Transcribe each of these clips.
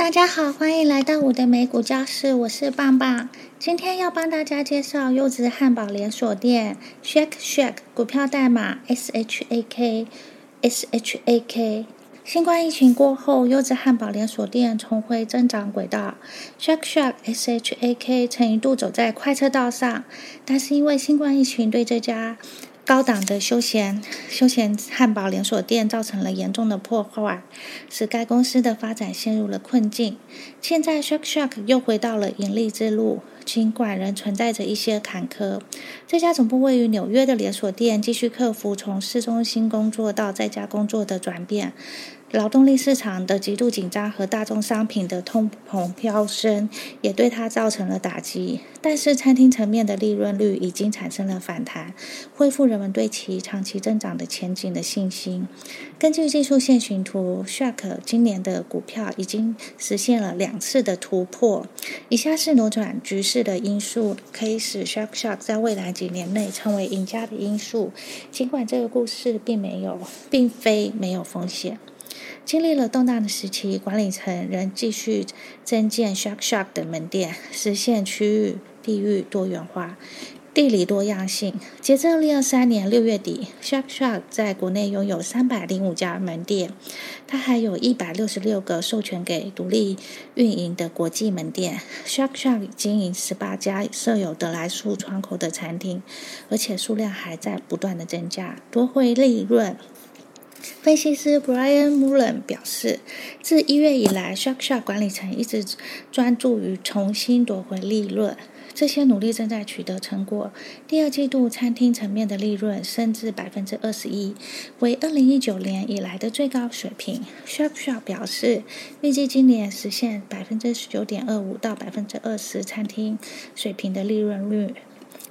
大家好，欢迎来到我的美股教室，我是棒棒。今天要帮大家介绍优质汉堡连锁店 Shake Shack，股票代码 S H A K S H A K。新冠疫情过后，优质汉堡连锁店重回增长轨道。Shake Shack S H A K 曾一度走在快车道上，但是因为新冠疫情对这家高档的休闲休闲汉堡连锁店造成了严重的破坏，使该公司的发展陷入了困境。现在，Shake Shack 又回到了盈利之路，尽管仍存在着一些坎坷。这家总部位于纽约的连锁店继续克服从市中心工作到在家工作的转变。劳动力市场的极度紧张和大宗商品的通膨飙升，也对它造成了打击。但是，餐厅层面的利润率已经产生了反弹，恢复人们对其长期增长的前景的信心。根据技术线形图，Shark 今年的股票已经实现了两次的突破。以下是扭转局势的因素，可以使 Shark Shark 在未来几年内成为赢家的因素。尽管这个故事并没有，并非没有风险。经历了动荡的时期，管理层仍继续增建 Shark Shark 的门店，实现区域地域多元化、地理多样性。截至二零二三年六月底，Shark Shark 在国内拥有三百零五家门店，它还有一百六十六个授权给独立运营的国际门店。Shark Shark 经营十八家设有得来速窗口的餐厅，而且数量还在不断的增加，多会利润。分析师 Brian Mullen 表示，自一月以来，Shark Shark 管理层一直专注于重新夺回利润，这些努力正在取得成果。第二季度餐厅层面的利润升至百分之二十一，为二零一九年以来的最高水平。Shark Shark 表示，预计今年实现百分之十九点二五到百分之二十餐厅水平的利润率。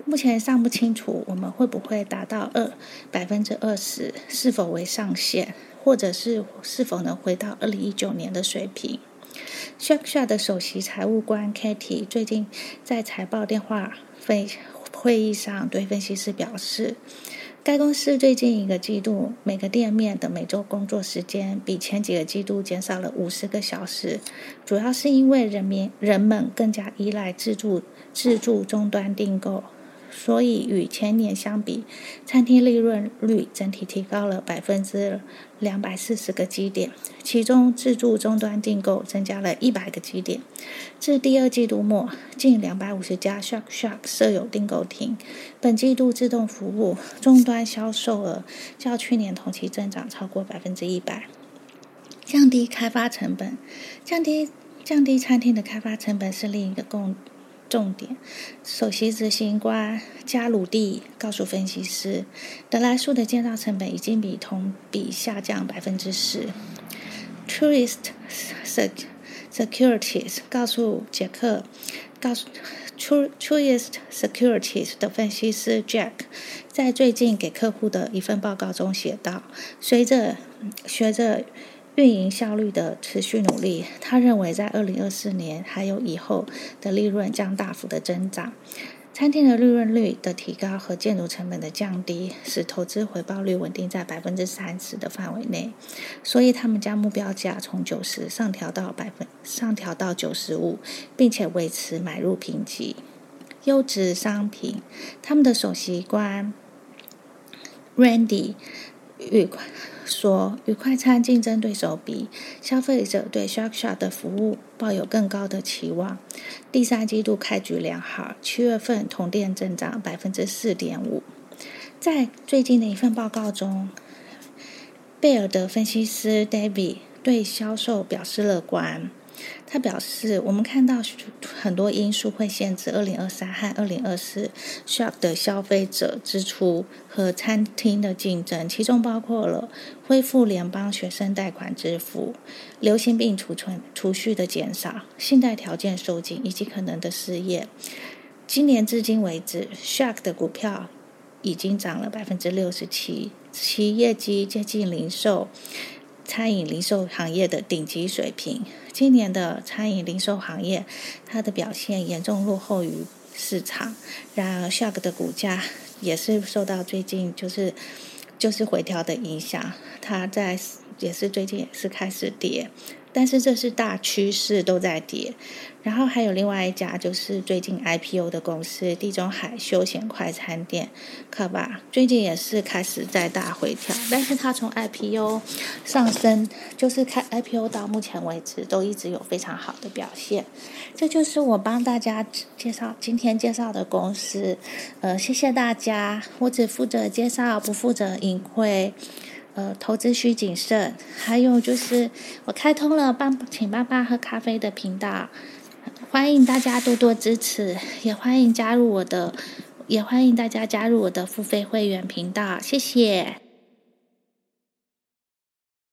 目前尚不清楚我们会不会达到二百分之二十，是否为上限，或者是是否能回到二零一九年的水平。Shark Shark 的首席财务官 Katie 最近在财报电话会会议上对分析师表示，该公司最近一个季度每个店面的每周工作时间比前几个季度减少了五十个小时，主要是因为人民人们更加依赖自助自助终端订购。所以与前年相比，餐厅利润率整体提高了百分之两百四十个基点，其中自助终端订购增加了一百个基点。至第二季度末，近两百五十家 Shark Shark 设有订购厅。本季度自动服务终端销售额较去年同期增长超过百分之一百。降低开发成本，降低降低餐厅的开发成本是另一个共。重点，首席执行官加鲁蒂告诉分析师，德莱树的建造成本已经比同比下降百分之十。Truist Securities 告诉杰克，告诉 Truist Securities 的分析师 Jack，在最近给客户的一份报告中写道：，随着学着。运营效率的持续努力，他认为在二零二四年还有以后的利润将大幅的增长。餐厅的利润率的提高和建筑成本的降低，使投资回报率稳定在百分之三十的范围内。所以他们将目标价从九十上调到百分上调到九十五，并且维持买入评级。优质商品，他们的首席官 Randy 与。说，与快餐竞争对手比，消费者对 Shark Shark 的服务抱有更高的期望。第三季度开局良好，七月份同店增长百分之四点五。在最近的一份报告中，贝尔德分析师 David 对销售表示乐观。他表示：“我们看到很多因素会限制二零二三和二零二四 Shark 的消费者支出和餐厅的竞争，其中包括了恢复联邦学生贷款支付、流行病储存储蓄的减少、信贷条件收紧以及可能的失业。今年至今为止，Shark 的股票已经涨了百分之六十七，其业绩接近零售。”餐饮零售行业的顶级水平。今年的餐饮零售行业，它的表现严重落后于市场。然而下个的股价也是受到最近就是就是回调的影响，它在也是最近也是开始跌。但是这是大趋势都在跌。然后还有另外一家就是最近 IPO 的公司地中海休闲快餐店，可吧？最近也是开始在大回调，但是它从 IPO 上升，就是开 IPO 到目前为止都一直有非常好的表现。这就是我帮大家介绍今天介绍的公司，呃，谢谢大家，我只负责介绍，不负责隐晦。呃，投资需谨慎。还有就是，我开通了爸请爸爸喝咖啡的频道，欢迎大家多多支持，也欢迎加入我的，也欢迎大家加入我的付费会员频道，谢谢。